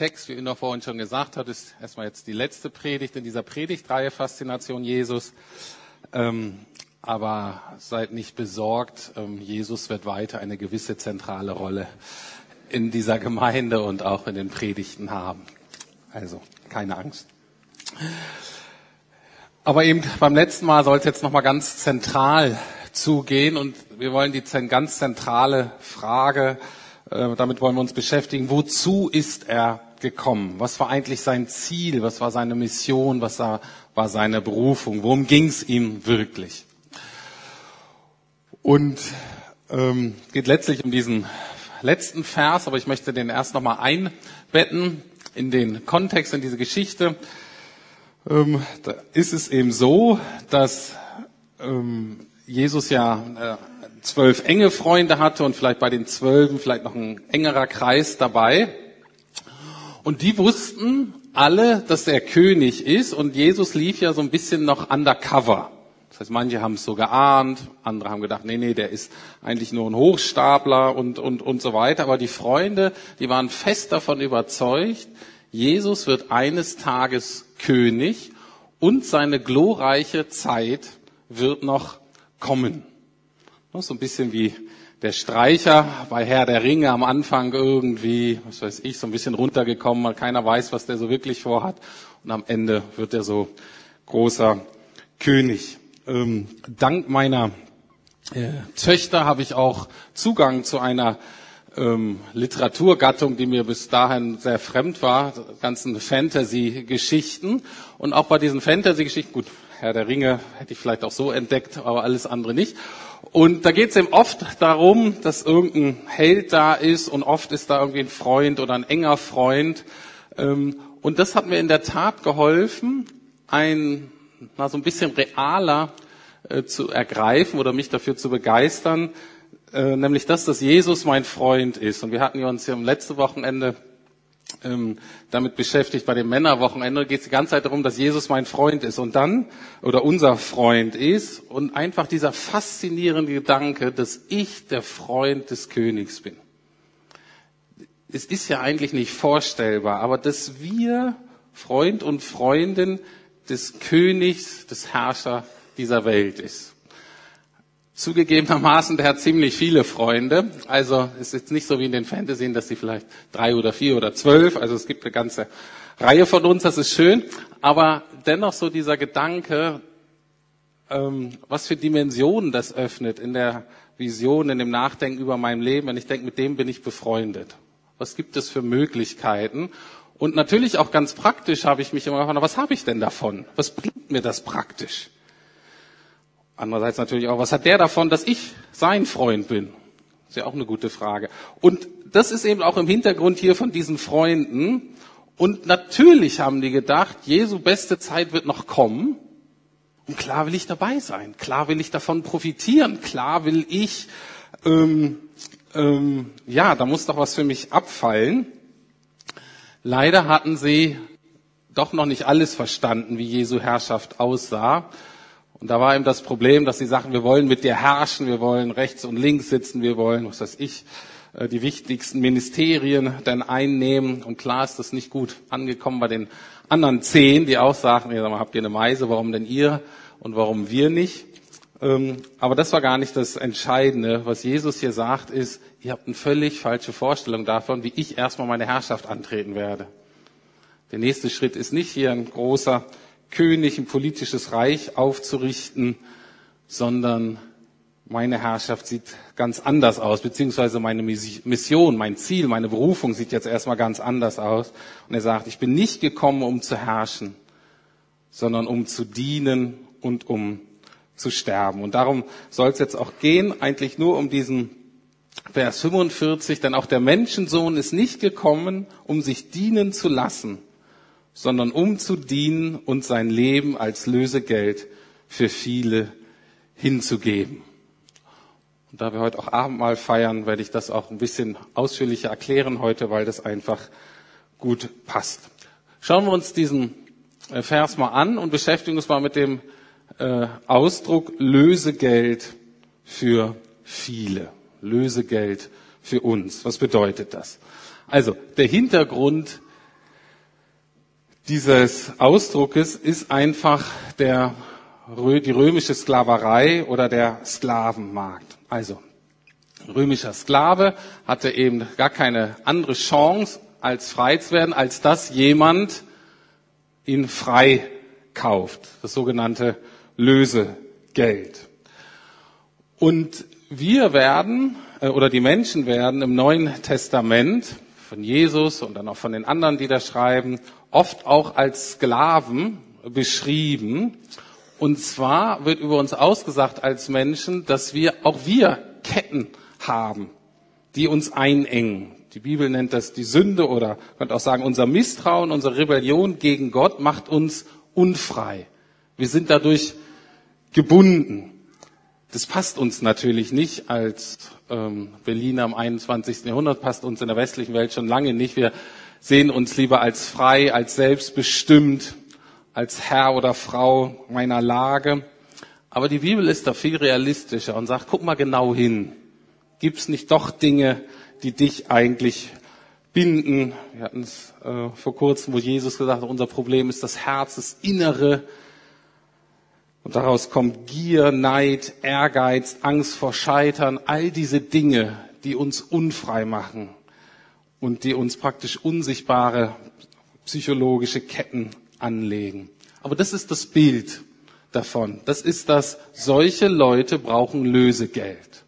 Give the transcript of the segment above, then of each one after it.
Text, wie Inno vorhin schon gesagt hat, ist erstmal jetzt die letzte Predigt in dieser Predigtreihe Faszination Jesus. Ähm, aber seid nicht besorgt, ähm, Jesus wird weiter eine gewisse zentrale Rolle in dieser Gemeinde und auch in den Predigten haben. Also keine Angst. Aber eben beim letzten Mal soll es jetzt nochmal ganz zentral zugehen und wir wollen die ganz zentrale Frage äh, damit wollen wir uns beschäftigen. Wozu ist er gekommen? Was war eigentlich sein Ziel? Was war seine Mission? Was war, seine Berufung? Worum ging es ihm wirklich? Und ähm, geht letztlich um diesen letzten Vers, aber ich möchte den erst nochmal einbetten in den Kontext, in diese Geschichte. Ähm, da ist es eben so, dass ähm, Jesus ja äh, zwölf enge Freunde hatte und vielleicht bei den zwölfen vielleicht noch ein engerer Kreis dabei. Und die wussten alle, dass er König ist und Jesus lief ja so ein bisschen noch undercover. Das heißt, manche haben es so geahnt, andere haben gedacht, nee, nee, der ist eigentlich nur ein Hochstapler und, und, und so weiter. Aber die Freunde, die waren fest davon überzeugt, Jesus wird eines Tages König und seine glorreiche Zeit wird noch kommen. So ein bisschen wie der Streicher bei Herr der Ringe am Anfang irgendwie, was weiß ich, so ein bisschen runtergekommen, weil keiner weiß, was der so wirklich vorhat. Und am Ende wird er so großer König. Ähm, dank meiner äh, Töchter habe ich auch Zugang zu einer ähm, Literaturgattung, die mir bis dahin sehr fremd war, ganzen Fantasy-Geschichten. Und auch bei diesen Fantasy-Geschichten, gut, Herr der Ringe hätte ich vielleicht auch so entdeckt, aber alles andere nicht. Und da geht es eben oft darum, dass irgendein Held da ist und oft ist da irgendwie ein Freund oder ein enger Freund. Ähm, und das hat mir in der Tat geholfen, ein na, so ein bisschen realer äh, zu ergreifen oder mich dafür zu begeistern, äh, nämlich das, dass Jesus mein Freund ist. Und wir hatten ja uns ja am letzten Wochenende ähm, damit beschäftigt. Bei dem Männerwochenende geht es die ganze Zeit darum, dass Jesus mein Freund ist und dann oder unser Freund ist und einfach dieser faszinierende Gedanke, dass ich der Freund des Königs bin. Es ist ja eigentlich nicht vorstellbar, aber dass wir Freund und Freundin des Königs, des Herrscher dieser Welt ist. Zugegebenermaßen, der hat ziemlich viele Freunde. Also es ist jetzt nicht so wie in den Fantasien, dass sie vielleicht drei oder vier oder zwölf. Also es gibt eine ganze Reihe von uns, das ist schön. Aber dennoch so dieser Gedanke, ähm, was für Dimensionen das öffnet in der Vision, in dem Nachdenken über mein Leben, wenn ich denke, mit dem bin ich befreundet. Was gibt es für Möglichkeiten? Und natürlich auch ganz praktisch habe ich mich immer gefragt, was habe ich denn davon? Was bringt mir das praktisch? Andererseits natürlich auch, was hat der davon, dass ich sein Freund bin? ist ja auch eine gute Frage. Und das ist eben auch im Hintergrund hier von diesen Freunden. Und natürlich haben die gedacht, Jesu beste Zeit wird noch kommen. Und klar will ich dabei sein. Klar will ich davon profitieren. Klar will ich, ähm, ähm, ja, da muss doch was für mich abfallen. Leider hatten sie doch noch nicht alles verstanden, wie Jesu Herrschaft aussah. Und da war eben das Problem, dass sie sagten, wir wollen mit dir herrschen, wir wollen rechts und links sitzen, wir wollen, was weiß ich, äh, die wichtigsten Ministerien dann einnehmen. Und klar ist das nicht gut angekommen bei den anderen zehn, die auch sagten, ja, habt ihr eine Meise, warum denn ihr und warum wir nicht? Ähm, aber das war gar nicht das Entscheidende. Was Jesus hier sagt, ist, ihr habt eine völlig falsche Vorstellung davon, wie ich erstmal meine Herrschaft antreten werde. Der nächste Schritt ist nicht hier ein großer König, ein politisches Reich aufzurichten, sondern meine Herrschaft sieht ganz anders aus, beziehungsweise meine Mission, mein Ziel, meine Berufung sieht jetzt erstmal ganz anders aus. Und er sagt, ich bin nicht gekommen, um zu herrschen, sondern um zu dienen und um zu sterben. Und darum soll es jetzt auch gehen, eigentlich nur um diesen Vers 45, denn auch der Menschensohn ist nicht gekommen, um sich dienen zu lassen, sondern um zu dienen und sein Leben als Lösegeld für viele hinzugeben. Und da wir heute auch Abendmahl feiern, werde ich das auch ein bisschen ausführlicher erklären heute, weil das einfach gut passt. Schauen wir uns diesen äh, Vers mal an und beschäftigen uns mal mit dem äh, Ausdruck Lösegeld für viele. Lösegeld für uns. Was bedeutet das? Also, der Hintergrund dieses Ausdruckes ist einfach der, die römische Sklaverei oder der Sklavenmarkt. Also, römischer Sklave hatte eben gar keine andere Chance, als frei zu werden, als dass jemand ihn frei kauft. Das sogenannte Lösegeld. Und wir werden, äh, oder die Menschen werden im Neuen Testament von Jesus und dann auch von den anderen, die da schreiben, oft auch als Sklaven beschrieben. Und zwar wird über uns ausgesagt als Menschen, dass wir, auch wir Ketten haben, die uns einengen. Die Bibel nennt das die Sünde oder könnte auch sagen, unser Misstrauen, unsere Rebellion gegen Gott macht uns unfrei. Wir sind dadurch gebunden. Das passt uns natürlich nicht als ähm, Berliner im 21. Jahrhundert, passt uns in der westlichen Welt schon lange nicht. Wir sehen uns lieber als frei, als selbstbestimmt, als Herr oder Frau meiner Lage. Aber die Bibel ist da viel realistischer und sagt, guck mal genau hin. Gibt es nicht doch Dinge, die dich eigentlich binden? Wir hatten es äh, vor kurzem, wo Jesus gesagt hat, unser Problem ist das Herz, das Innere und daraus kommt Gier, Neid, Ehrgeiz, Angst vor Scheitern, all diese Dinge, die uns unfrei machen und die uns praktisch unsichtbare psychologische Ketten anlegen. Aber das ist das Bild davon. Das ist das, solche Leute brauchen Lösegeld.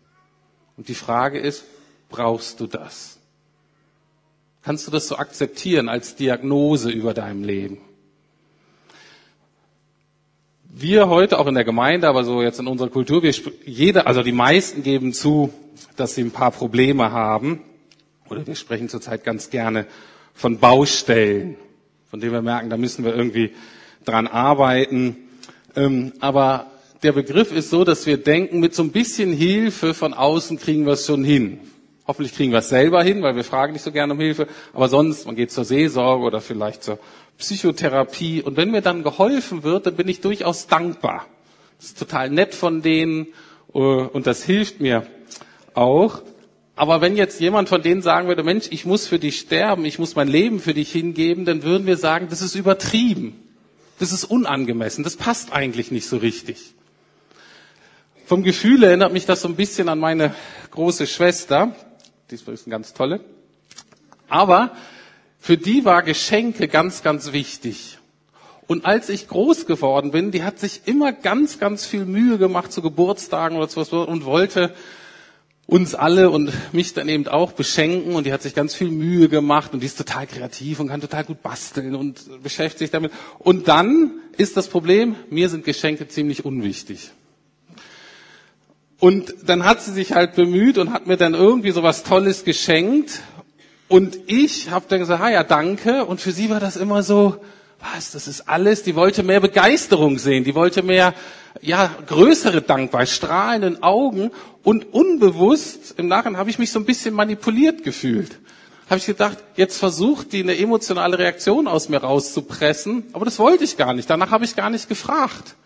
Und die Frage ist, brauchst du das? Kannst du das so akzeptieren als Diagnose über deinem Leben? wir heute auch in der Gemeinde, aber so jetzt in unserer Kultur, wir, jeder, also die meisten geben zu, dass sie ein paar Probleme haben. Oder wir sprechen zurzeit ganz gerne von Baustellen, von denen wir merken, da müssen wir irgendwie dran arbeiten. Ähm, aber der Begriff ist so, dass wir denken, mit so ein bisschen Hilfe von außen kriegen wir es schon hin. Hoffentlich kriegen wir es selber hin, weil wir fragen nicht so gerne um Hilfe. Aber sonst, man geht zur Seelsorge oder vielleicht zur Psychotherapie. Und wenn mir dann geholfen wird, dann bin ich durchaus dankbar. Das ist total nett von denen äh, und das hilft mir auch. Aber wenn jetzt jemand von denen sagen würde, Mensch, ich muss für dich sterben, ich muss mein Leben für dich hingeben, dann würden wir sagen, das ist übertrieben. Das ist unangemessen. Das passt eigentlich nicht so richtig. Vom Gefühl erinnert mich das so ein bisschen an meine große Schwester. Die ist übrigens eine ganz tolle. Aber für die war Geschenke ganz, ganz wichtig. Und als ich groß geworden bin, die hat sich immer ganz, ganz viel Mühe gemacht zu Geburtstagen oder sowas und wollte uns alle und mich dann eben auch beschenken und die hat sich ganz viel Mühe gemacht und die ist total kreativ und kann total gut basteln und beschäftigt sich damit. Und dann ist das Problem, mir sind Geschenke ziemlich unwichtig. Und dann hat sie sich halt bemüht und hat mir dann irgendwie so was Tolles geschenkt und ich habe dann gesagt, ah ja, danke. Und für sie war das immer so, was, das ist alles. Die wollte mehr Begeisterung sehen, die wollte mehr, ja, größere Dankbarkeit, strahlenden Augen. Und unbewusst, im Nachhinein habe ich mich so ein bisschen manipuliert gefühlt. Habe ich gedacht, jetzt versucht die eine emotionale Reaktion aus mir rauszupressen, aber das wollte ich gar nicht. Danach habe ich gar nicht gefragt.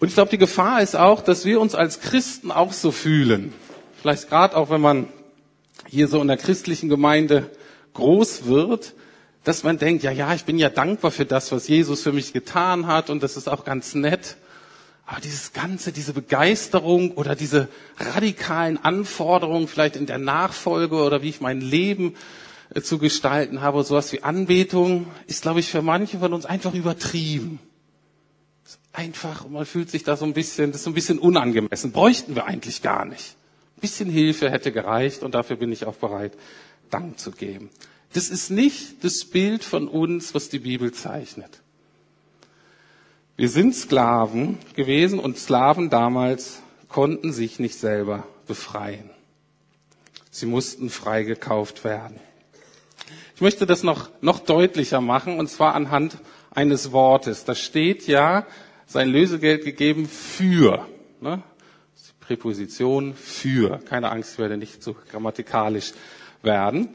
Und ich glaube, die Gefahr ist auch, dass wir uns als Christen auch so fühlen. Vielleicht gerade auch, wenn man hier so in der christlichen Gemeinde groß wird, dass man denkt, ja, ja, ich bin ja dankbar für das, was Jesus für mich getan hat und das ist auch ganz nett. Aber dieses Ganze, diese Begeisterung oder diese radikalen Anforderungen vielleicht in der Nachfolge oder wie ich mein Leben äh, zu gestalten habe, sowas wie Anbetung, ist, glaube ich, für manche von uns einfach übertrieben. Einfach, man fühlt sich da so ein bisschen, das ist so ein bisschen unangemessen. Bräuchten wir eigentlich gar nicht. Ein bisschen Hilfe hätte gereicht und dafür bin ich auch bereit, Dank zu geben. Das ist nicht das Bild von uns, was die Bibel zeichnet. Wir sind Sklaven gewesen und Sklaven damals konnten sich nicht selber befreien. Sie mussten freigekauft werden. Ich möchte das noch, noch deutlicher machen und zwar anhand eines Wortes. Da steht ja, sein Lösegeld gegeben für. Ne? Präposition für. Keine Angst, ich werde nicht so grammatikalisch werden.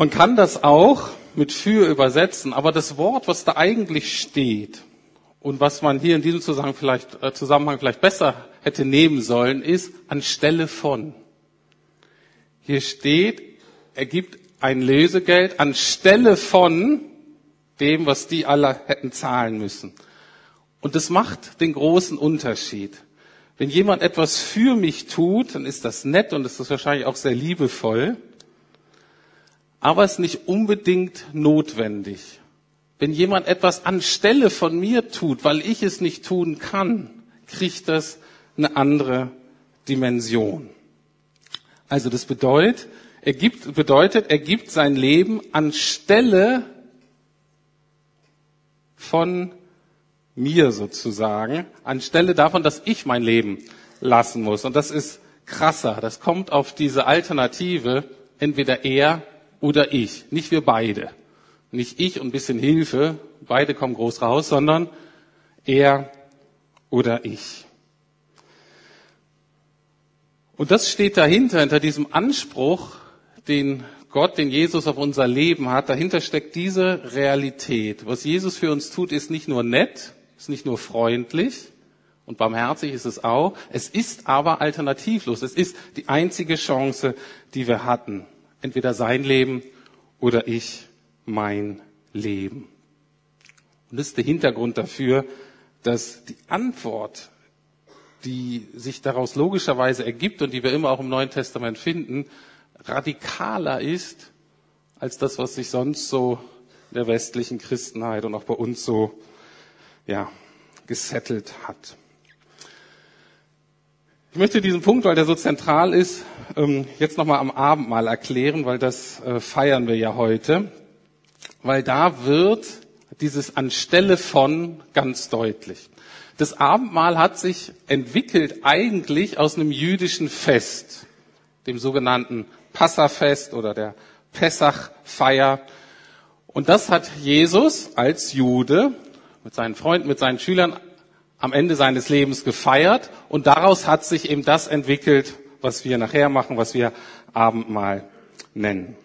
Man kann das auch mit für übersetzen, aber das Wort, was da eigentlich steht und was man hier in diesem Zusammenhang vielleicht, äh, Zusammenhang vielleicht besser hätte nehmen sollen, ist anstelle von. Hier steht, er gibt ein Lösegeld anstelle von dem, was die alle hätten zahlen müssen. Und das macht den großen Unterschied. Wenn jemand etwas für mich tut, dann ist das nett und ist das wahrscheinlich auch sehr liebevoll, aber es ist nicht unbedingt notwendig. Wenn jemand etwas anstelle von mir tut, weil ich es nicht tun kann, kriegt das eine andere Dimension. Also das bedeutet, er gibt, bedeutet, er gibt sein Leben anstelle von mir sozusagen, anstelle davon, dass ich mein Leben lassen muss. Und das ist krasser. Das kommt auf diese Alternative, entweder er oder ich, nicht wir beide. Nicht ich und ein bisschen Hilfe, beide kommen groß raus, sondern er oder ich. Und das steht dahinter, hinter diesem Anspruch, den Gott, den Jesus auf unser Leben hat. Dahinter steckt diese Realität. Was Jesus für uns tut, ist nicht nur nett, ist nicht nur freundlich und barmherzig ist es auch. Es ist aber alternativlos. Es ist die einzige Chance, die wir hatten. Entweder sein Leben oder ich mein Leben. Und das ist der Hintergrund dafür, dass die Antwort, die sich daraus logischerweise ergibt und die wir immer auch im Neuen Testament finden, radikaler ist als das, was sich sonst so in der westlichen Christenheit und auch bei uns so ja, gesettelt hat. Ich möchte diesen Punkt, weil der so zentral ist, ähm, jetzt nochmal am Abendmahl erklären, weil das äh, feiern wir ja heute. Weil da wird dieses anstelle von ganz deutlich. Das Abendmahl hat sich entwickelt eigentlich aus einem jüdischen Fest, dem sogenannten Passafest oder der Pessachfeier. Und das hat Jesus als Jude mit seinen Freunden, mit seinen Schülern am Ende seines Lebens gefeiert. Und daraus hat sich eben das entwickelt, was wir nachher machen, was wir Abendmahl nennen.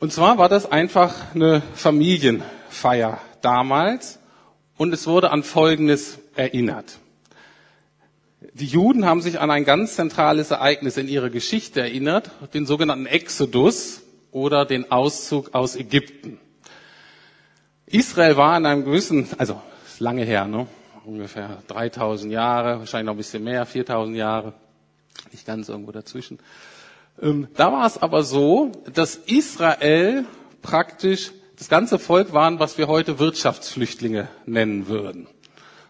Und zwar war das einfach eine Familienfeier damals und es wurde an Folgendes erinnert. Die Juden haben sich an ein ganz zentrales Ereignis in ihrer Geschichte erinnert, den sogenannten Exodus oder den Auszug aus Ägypten. Israel war in einem gewissen, also lange her, ne? ungefähr 3000 Jahre, wahrscheinlich noch ein bisschen mehr, 4000 Jahre, nicht ganz irgendwo dazwischen. Ähm, da war es aber so, dass Israel praktisch das ganze Volk waren, was wir heute Wirtschaftsflüchtlinge nennen würden.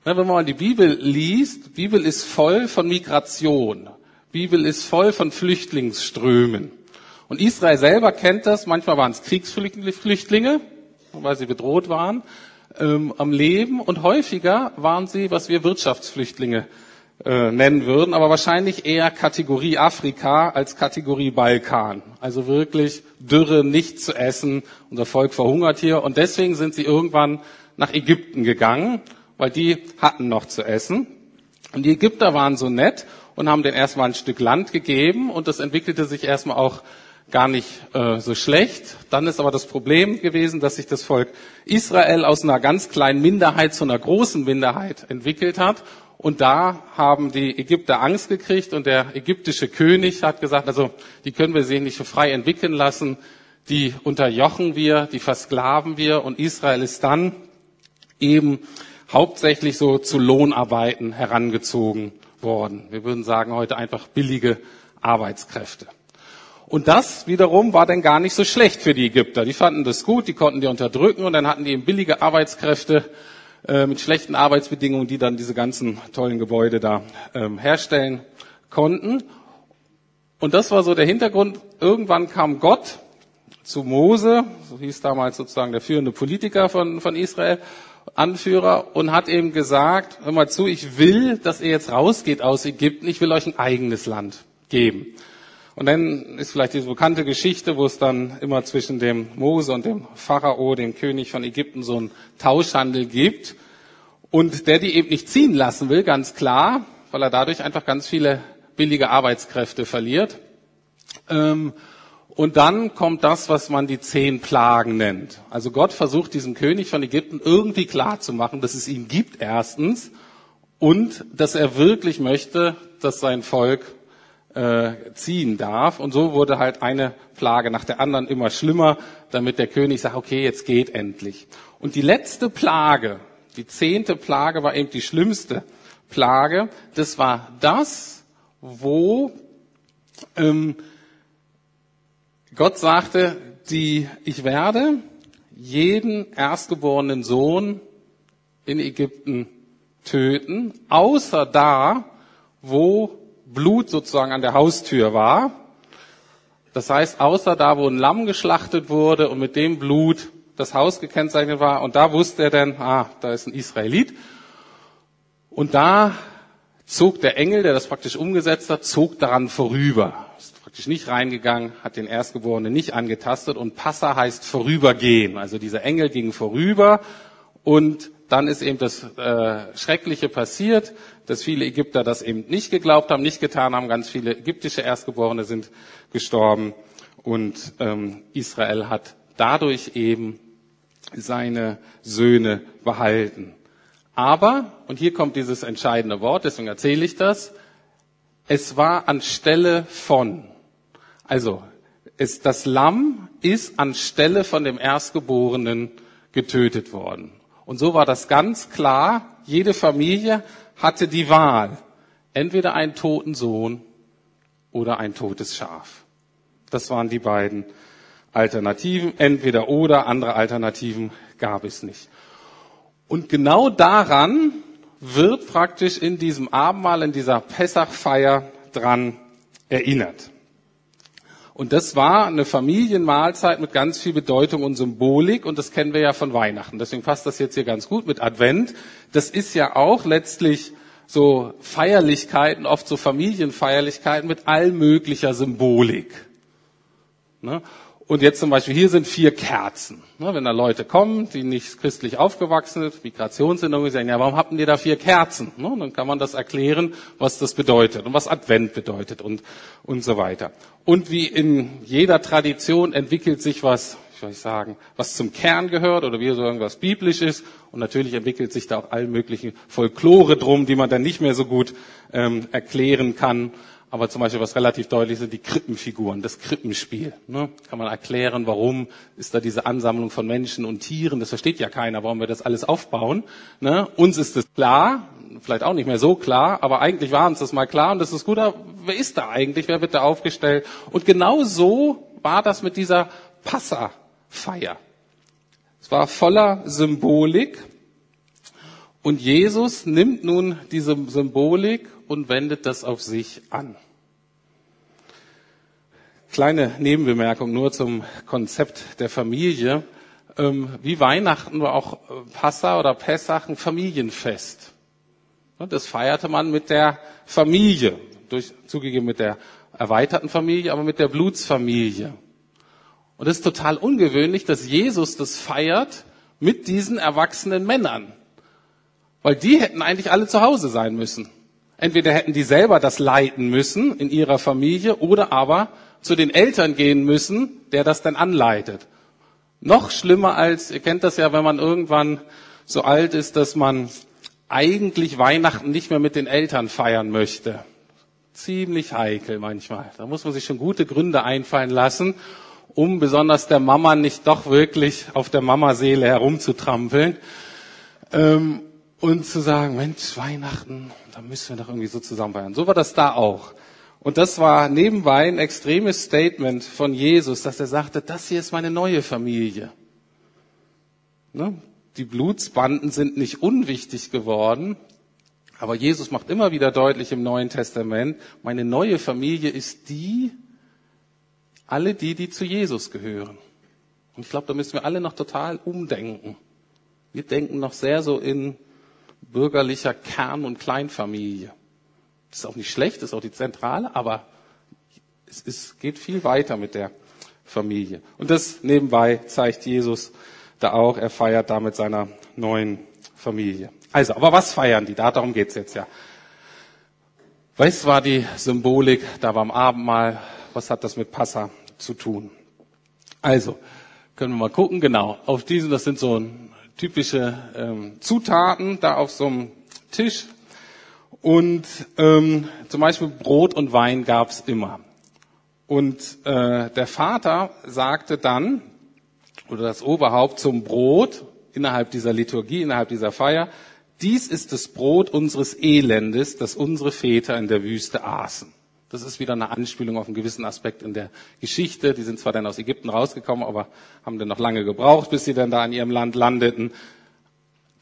Wenn man mal die Bibel liest, Bibel ist voll von Migration. Bibel ist voll von Flüchtlingsströmen. Und Israel selber kennt das. Manchmal waren es Kriegsflüchtlinge, weil sie bedroht waren ähm, am Leben. Und häufiger waren sie, was wir Wirtschaftsflüchtlinge äh, nennen würden, aber wahrscheinlich eher Kategorie Afrika als Kategorie Balkan. Also wirklich Dürre, nichts zu essen. Unser Volk verhungert hier. Und deswegen sind sie irgendwann nach Ägypten gegangen weil die hatten noch zu essen. Und die Ägypter waren so nett und haben denen erstmal ein Stück Land gegeben und das entwickelte sich erstmal auch gar nicht äh, so schlecht. Dann ist aber das Problem gewesen, dass sich das Volk Israel aus einer ganz kleinen Minderheit zu einer großen Minderheit entwickelt hat. Und da haben die Ägypter Angst gekriegt und der ägyptische König hat gesagt, also die können wir sich nicht so frei entwickeln lassen, die unterjochen wir, die versklaven wir und Israel ist dann eben hauptsächlich so zu Lohnarbeiten herangezogen worden. Wir würden sagen heute einfach billige Arbeitskräfte. Und das wiederum war dann gar nicht so schlecht für die Ägypter. Die fanden das gut, die konnten die unterdrücken und dann hatten die eben billige Arbeitskräfte äh, mit schlechten Arbeitsbedingungen, die dann diese ganzen tollen Gebäude da ähm, herstellen konnten. Und das war so der Hintergrund. Irgendwann kam Gott zu Mose, so hieß damals sozusagen der führende Politiker von, von Israel, Anführer und hat eben gesagt, hör mal zu, ich will, dass ihr jetzt rausgeht aus Ägypten, ich will euch ein eigenes Land geben. Und dann ist vielleicht diese bekannte Geschichte, wo es dann immer zwischen dem Mose und dem Pharao, dem König von Ägypten, so einen Tauschhandel gibt. Und der die eben nicht ziehen lassen will, ganz klar, weil er dadurch einfach ganz viele billige Arbeitskräfte verliert. Ähm, und dann kommt das, was man die zehn Plagen nennt. Also Gott versucht diesem König von Ägypten irgendwie klarzumachen, dass es ihn gibt erstens und dass er wirklich möchte, dass sein Volk äh, ziehen darf. Und so wurde halt eine Plage nach der anderen immer schlimmer, damit der König sagt, okay, jetzt geht endlich. Und die letzte Plage, die zehnte Plage war eben die schlimmste Plage. Das war das, wo ähm, Gott sagte, die, ich werde jeden erstgeborenen Sohn in Ägypten töten, außer da, wo Blut sozusagen an der Haustür war. Das heißt, außer da, wo ein Lamm geschlachtet wurde und mit dem Blut das Haus gekennzeichnet war. Und da wusste er dann, ah, da ist ein Israelit. Und da zog der Engel, der das praktisch umgesetzt hat, zog daran vorüber. Ist praktisch nicht reingegangen, hat den Erstgeborenen nicht angetastet. Und Passa heißt vorübergehen. Also dieser Engel ging vorüber und dann ist eben das äh, Schreckliche passiert, dass viele Ägypter das eben nicht geglaubt haben, nicht getan haben. Ganz viele ägyptische Erstgeborene sind gestorben und ähm, Israel hat dadurch eben seine Söhne behalten. Aber, und hier kommt dieses entscheidende Wort, deswegen erzähle ich das, es war anstelle von. Also, es, das Lamm ist anstelle von dem Erstgeborenen getötet worden. Und so war das ganz klar. Jede Familie hatte die Wahl. Entweder einen toten Sohn oder ein totes Schaf. Das waren die beiden Alternativen. Entweder oder, andere Alternativen gab es nicht. Und genau daran wird praktisch in diesem Abendmahl, in dieser Pessachfeier dran erinnert. Und das war eine Familienmahlzeit mit ganz viel Bedeutung und Symbolik und das kennen wir ja von Weihnachten. Deswegen passt das jetzt hier ganz gut mit Advent. Das ist ja auch letztlich so Feierlichkeiten, oft so Familienfeierlichkeiten mit allmöglicher Symbolik. Ne? Und jetzt zum Beispiel, hier sind vier Kerzen. Ne, wenn da Leute kommen, die nicht christlich aufgewachsen sind, Migrationshintergrund, sagen, ja, warum habt ihr da vier Kerzen? Ne, dann kann man das erklären, was das bedeutet und was Advent bedeutet und, und so weiter. Und wie in jeder Tradition entwickelt sich was, wie soll ich sagen, was zum Kern gehört oder wie so irgendwas biblisch ist. Und natürlich entwickelt sich da auch all möglichen Folklore drum, die man dann nicht mehr so gut ähm, erklären kann. Aber zum Beispiel, was relativ deutlich ist, die Krippenfiguren, das Krippenspiel. Ne? Kann man erklären, warum ist da diese Ansammlung von Menschen und Tieren? Das versteht ja keiner, warum wir das alles aufbauen. Ne? Uns ist es klar, vielleicht auch nicht mehr so klar, aber eigentlich war uns das mal klar und das ist gut. Wer ist da eigentlich? Wer wird da aufgestellt? Und genau so war das mit dieser Passafeier. Es war voller Symbolik. Und Jesus nimmt nun diese Symbolik und wendet das auf sich an. Kleine Nebenbemerkung nur zum Konzept der Familie. Ähm, wie Weihnachten war auch äh, Passa oder Pessach ein Familienfest. Das feierte man mit der Familie, durch, zugegeben mit der erweiterten Familie, aber mit der Blutsfamilie. Und es ist total ungewöhnlich, dass Jesus das feiert mit diesen erwachsenen Männern. Weil die hätten eigentlich alle zu Hause sein müssen. Entweder hätten die selber das leiten müssen in ihrer Familie oder aber zu den Eltern gehen müssen, der das dann anleitet. Noch schlimmer als, ihr kennt das ja, wenn man irgendwann so alt ist, dass man eigentlich Weihnachten nicht mehr mit den Eltern feiern möchte. Ziemlich heikel manchmal. Da muss man sich schon gute Gründe einfallen lassen, um besonders der Mama nicht doch wirklich auf der Mamaseele herumzutrampeln. Ähm, und zu sagen, Mensch, Weihnachten, da müssen wir doch irgendwie so zusammen feiern. So war das da auch. Und das war nebenbei ein extremes Statement von Jesus, dass er sagte, das hier ist meine neue Familie. Ne? Die Blutsbanden sind nicht unwichtig geworden, aber Jesus macht immer wieder deutlich im Neuen Testament, meine neue Familie ist die, alle die, die zu Jesus gehören. Und ich glaube, da müssen wir alle noch total umdenken. Wir denken noch sehr so in bürgerlicher Kern- und Kleinfamilie. Das ist auch nicht schlecht, das ist auch die zentrale, aber es ist, geht viel weiter mit der Familie. Und das nebenbei zeigt Jesus da auch. Er feiert da mit seiner neuen Familie. Also, aber was feiern die? darum geht's jetzt ja. Was war die Symbolik da beim Abendmahl? Was hat das mit Passa zu tun? Also, können wir mal gucken. Genau, auf diesen, das sind so typische ähm, Zutaten da auf so einem Tisch. Und ähm, zum Beispiel Brot und Wein gab's immer. Und äh, der Vater sagte dann, oder das Oberhaupt zum Brot innerhalb dieser Liturgie, innerhalb dieser Feier, dies ist das Brot unseres Elendes, das unsere Väter in der Wüste aßen. Das ist wieder eine Anspielung auf einen gewissen Aspekt in der Geschichte. Die sind zwar dann aus Ägypten rausgekommen, aber haben dann noch lange gebraucht, bis sie dann da in ihrem Land landeten.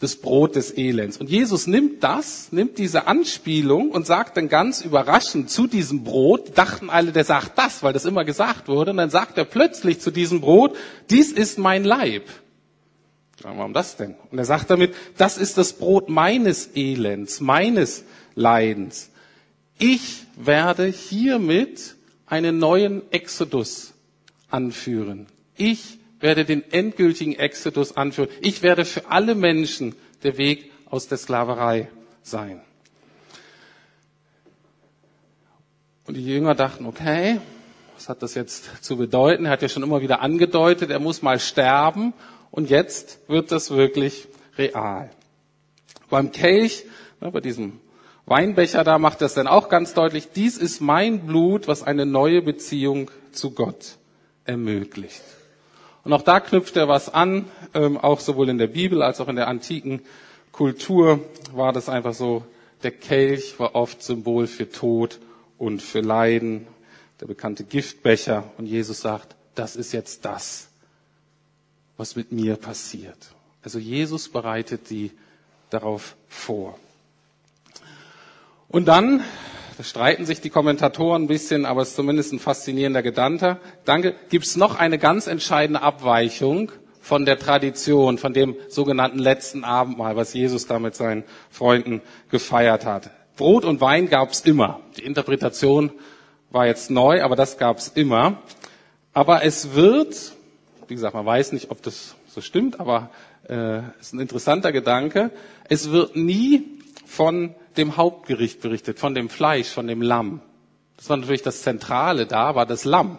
Das Brot des Elends. Und Jesus nimmt das, nimmt diese Anspielung und sagt dann ganz überraschend zu diesem Brot, dachten alle, der sagt das, weil das immer gesagt wurde, und dann sagt er plötzlich zu diesem Brot, dies ist mein Leib. Warum das denn? Und er sagt damit, das ist das Brot meines Elends, meines Leidens. Ich werde hiermit einen neuen Exodus anführen. Ich werde den endgültigen Exodus anführen. Ich werde für alle Menschen der Weg aus der Sklaverei sein. Und die Jünger dachten, okay, was hat das jetzt zu bedeuten? Er hat ja schon immer wieder angedeutet, er muss mal sterben. Und jetzt wird das wirklich real. Beim Kelch, ne, bei diesem Weinbecher da macht das dann auch ganz deutlich, dies ist mein Blut, was eine neue Beziehung zu Gott ermöglicht. Und auch da knüpft er was an, ähm, auch sowohl in der Bibel als auch in der antiken Kultur war das einfach so, der Kelch war oft Symbol für Tod und für Leiden, der bekannte Giftbecher. Und Jesus sagt, das ist jetzt das, was mit mir passiert. Also Jesus bereitet die darauf vor. Und dann, da streiten sich die Kommentatoren ein bisschen, aber es ist zumindest ein faszinierender Gedanke, danke, gibt es noch eine ganz entscheidende Abweichung von der Tradition, von dem sogenannten letzten Abendmahl, was Jesus da mit seinen Freunden gefeiert hat. Brot und Wein gab es immer. Die Interpretation war jetzt neu, aber das gab es immer. Aber es wird, wie gesagt, man weiß nicht, ob das so stimmt, aber äh, ist ein interessanter Gedanke. Es wird nie von dem Hauptgericht berichtet, von dem Fleisch, von dem Lamm. Das war natürlich das Zentrale da, war das Lamm.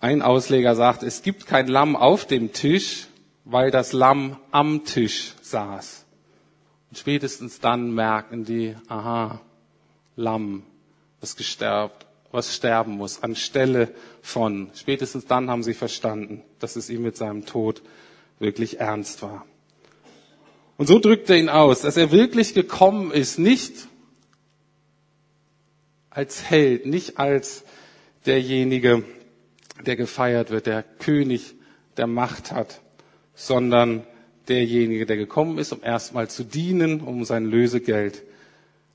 Ein Ausleger sagt, es gibt kein Lamm auf dem Tisch, weil das Lamm am Tisch saß. Und spätestens dann merken die, aha, Lamm, was gesterbt, was sterben muss, anstelle von. Spätestens dann haben sie verstanden, dass es ihm mit seinem Tod wirklich ernst war. Und so drückt er ihn aus, dass er wirklich gekommen ist, nicht als Held, nicht als derjenige, der gefeiert wird, der König der Macht hat, sondern derjenige, der gekommen ist, um erstmal zu dienen, um sein Lösegeld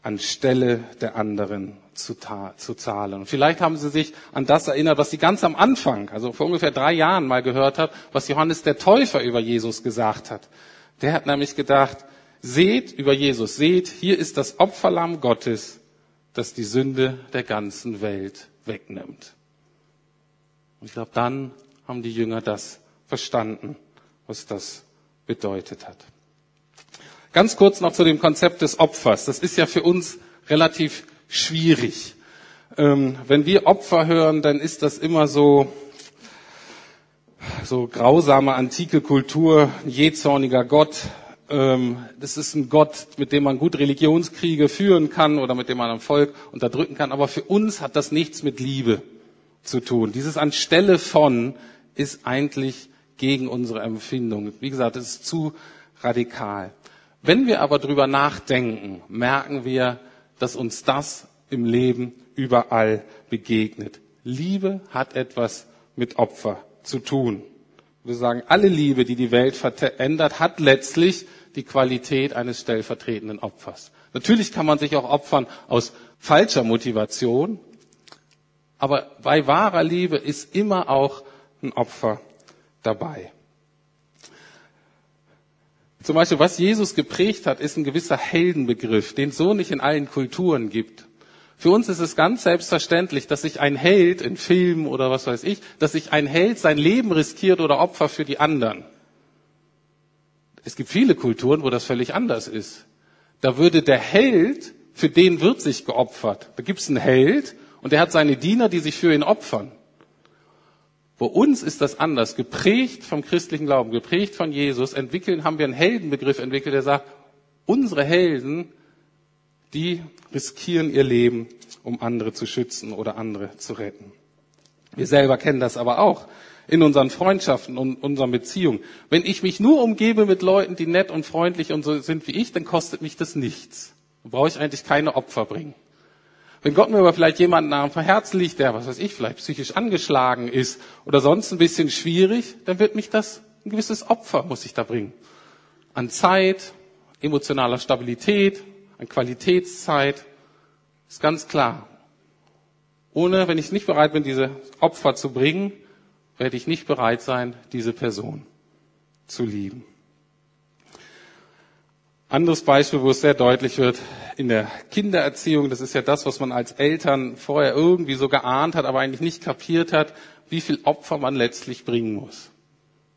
anstelle der anderen zu, zu, zahlen. Und vielleicht haben Sie sich an das erinnert, was Sie ganz am Anfang, also vor ungefähr drei Jahren mal gehört hat, was Johannes der Täufer über Jesus gesagt hat. Der hat nämlich gedacht, seht über Jesus, seht, hier ist das Opferlamm Gottes, das die Sünde der ganzen Welt wegnimmt. Und ich glaube, dann haben die Jünger das verstanden, was das bedeutet hat. Ganz kurz noch zu dem Konzept des Opfers. Das ist ja für uns relativ schwierig. Ähm, wenn wir Opfer hören, dann ist das immer so, so grausame antike Kultur, jähzorniger Gott. Ähm, das ist ein Gott, mit dem man gut Religionskriege führen kann oder mit dem man ein Volk unterdrücken kann. Aber für uns hat das nichts mit Liebe zu tun. Dieses anstelle von ist eigentlich gegen unsere Empfindung. Wie gesagt, es ist zu radikal. Wenn wir aber drüber nachdenken, merken wir, dass uns das im Leben überall begegnet. Liebe hat etwas mit Opfer zu tun. Wir sagen, alle Liebe, die die Welt verändert, hat letztlich die Qualität eines stellvertretenden Opfers. Natürlich kann man sich auch opfern aus falscher Motivation, aber bei wahrer Liebe ist immer auch ein Opfer dabei. Zum Beispiel, was Jesus geprägt hat, ist ein gewisser Heldenbegriff, den es so nicht in allen Kulturen gibt. Für uns ist es ganz selbstverständlich, dass sich ein Held in Filmen oder was weiß ich, dass sich ein Held sein Leben riskiert oder Opfer für die anderen. Es gibt viele Kulturen, wo das völlig anders ist. Da würde der Held, für den wird sich geopfert. Da gibt es einen Held und der hat seine Diener, die sich für ihn opfern. Bei uns ist das anders. Geprägt vom christlichen Glauben, geprägt von Jesus, entwickeln, haben wir einen Heldenbegriff entwickelt, der sagt, unsere Helden die riskieren ihr Leben, um andere zu schützen oder andere zu retten. Wir selber kennen das aber auch in unseren Freundschaften und unseren Beziehungen. Wenn ich mich nur umgebe mit Leuten, die nett und freundlich und so sind wie ich, dann kostet mich das nichts. Dann brauche ich eigentlich keine Opfer bringen. Wenn Gott mir aber vielleicht jemanden am Herzen liegt, der, was weiß ich, vielleicht psychisch angeschlagen ist oder sonst ein bisschen schwierig, dann wird mich das ein gewisses Opfer muss ich da bringen. An Zeit, emotionaler Stabilität, an Qualitätszeit. Ist ganz klar. Ohne, wenn ich nicht bereit bin, diese Opfer zu bringen, werde ich nicht bereit sein, diese Person zu lieben. Anderes Beispiel, wo es sehr deutlich wird, in der Kindererziehung, das ist ja das, was man als Eltern vorher irgendwie so geahnt hat, aber eigentlich nicht kapiert hat, wie viel Opfer man letztlich bringen muss.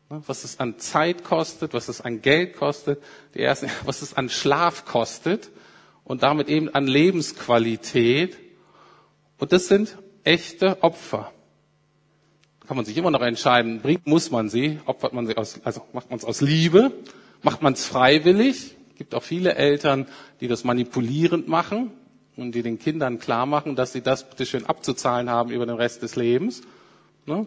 Was es an Zeit kostet, was es an Geld kostet, die ersten, was es an Schlaf kostet und damit eben an Lebensqualität. Und das sind echte Opfer. Kann man sich immer noch entscheiden, bringt, muss man sie, opfert man sie aus, also macht man es aus Liebe, macht man es freiwillig, gibt auch viele Eltern, die das manipulierend machen und die den Kindern klar machen, dass sie das bitte schön abzuzahlen haben über den Rest des Lebens. Ne?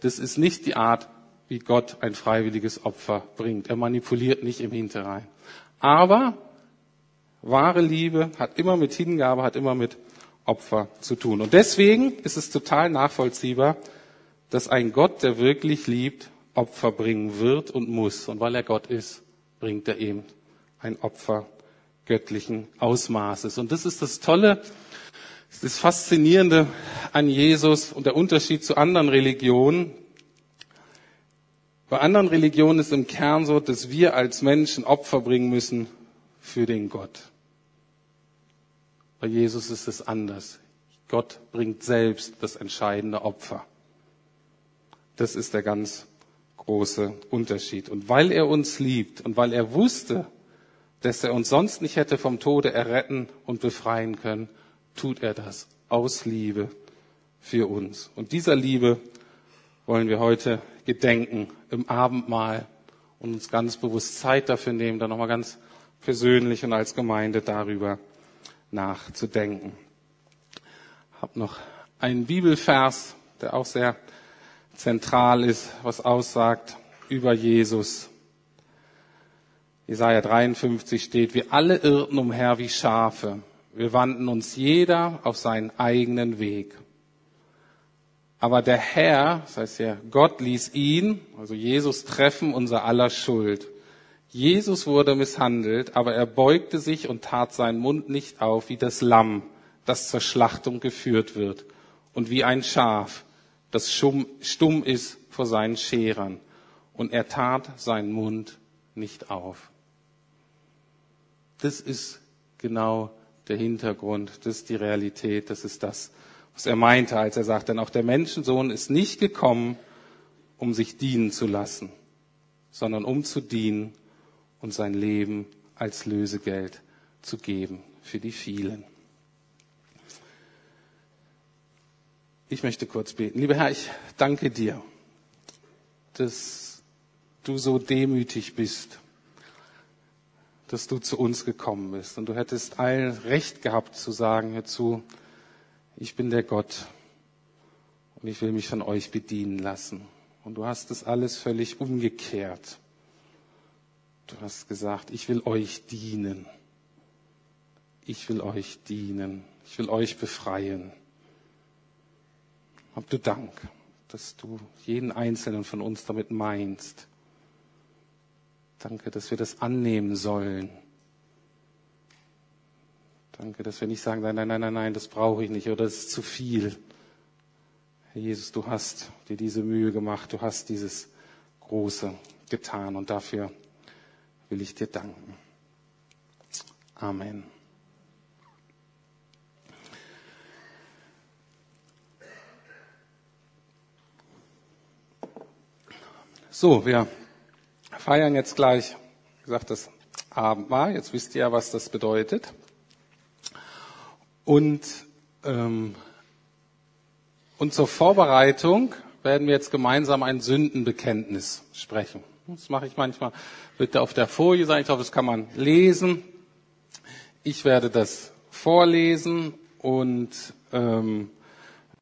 Das ist nicht die Art, wie Gott ein freiwilliges Opfer bringt. Er manipuliert nicht im Hinterrein. Aber wahre Liebe hat immer mit Hingabe, hat immer mit Opfer zu tun. Und deswegen ist es total nachvollziehbar, dass ein Gott, der wirklich liebt, Opfer bringen wird und muss. Und weil er Gott ist, bringt er eben ein Opfer göttlichen Ausmaßes. Und das ist das Tolle, das Faszinierende an Jesus und der Unterschied zu anderen Religionen. Bei anderen Religionen ist im Kern so, dass wir als Menschen Opfer bringen müssen für den Gott. Bei Jesus ist es anders. Gott bringt selbst das entscheidende Opfer. Das ist der ganz große Unterschied. Und weil er uns liebt und weil er wusste, dass er uns sonst nicht hätte vom Tode erretten und befreien können, tut er das aus Liebe für uns. Und dieser Liebe wollen wir heute gedenken im Abendmahl und uns ganz bewusst Zeit dafür nehmen, dann nochmal ganz persönlich und als Gemeinde darüber nachzudenken. Ich habe noch einen Bibelvers, der auch sehr zentral ist, was aussagt über Jesus. Jesaja 53 steht, wir alle irrten umher wie Schafe. Wir wandten uns jeder auf seinen eigenen Weg. Aber der Herr, das heißt ja, Gott ließ ihn, also Jesus, treffen unser aller Schuld. Jesus wurde misshandelt, aber er beugte sich und tat seinen Mund nicht auf wie das Lamm, das zur Schlachtung geführt wird, und wie ein Schaf, das stumm ist vor seinen Scherern. Und er tat seinen Mund nicht auf. Das ist genau der Hintergrund, das ist die Realität, das ist das, was er meinte, als er sagt, denn auch der Menschensohn ist nicht gekommen, um sich dienen zu lassen, sondern um zu dienen und sein Leben als Lösegeld zu geben für die vielen. Ich möchte kurz beten. Lieber Herr, ich danke dir, dass du so demütig bist dass du zu uns gekommen bist. Und du hättest allen Recht gehabt zu sagen, hör ich bin der Gott und ich will mich von euch bedienen lassen. Und du hast es alles völlig umgekehrt. Du hast gesagt, ich will euch dienen. Ich will euch dienen. Ich will euch befreien. Hab du Dank, dass du jeden einzelnen von uns damit meinst. Danke, dass wir das annehmen sollen. Danke, dass wir nicht sagen, nein, nein, nein, nein, nein, das brauche ich nicht oder das ist zu viel. Herr Jesus, du hast dir diese Mühe gemacht, du hast dieses Große getan und dafür will ich dir danken. Amen. So, wir feiern jetzt gleich, wie gesagt, das Abendmahl. Jetzt wisst ihr ja, was das bedeutet. Und, ähm, und zur Vorbereitung werden wir jetzt gemeinsam ein Sündenbekenntnis sprechen. Das mache ich manchmal, bitte auf der Folie sein. Ich hoffe, das kann man lesen. Ich werde das vorlesen und ähm,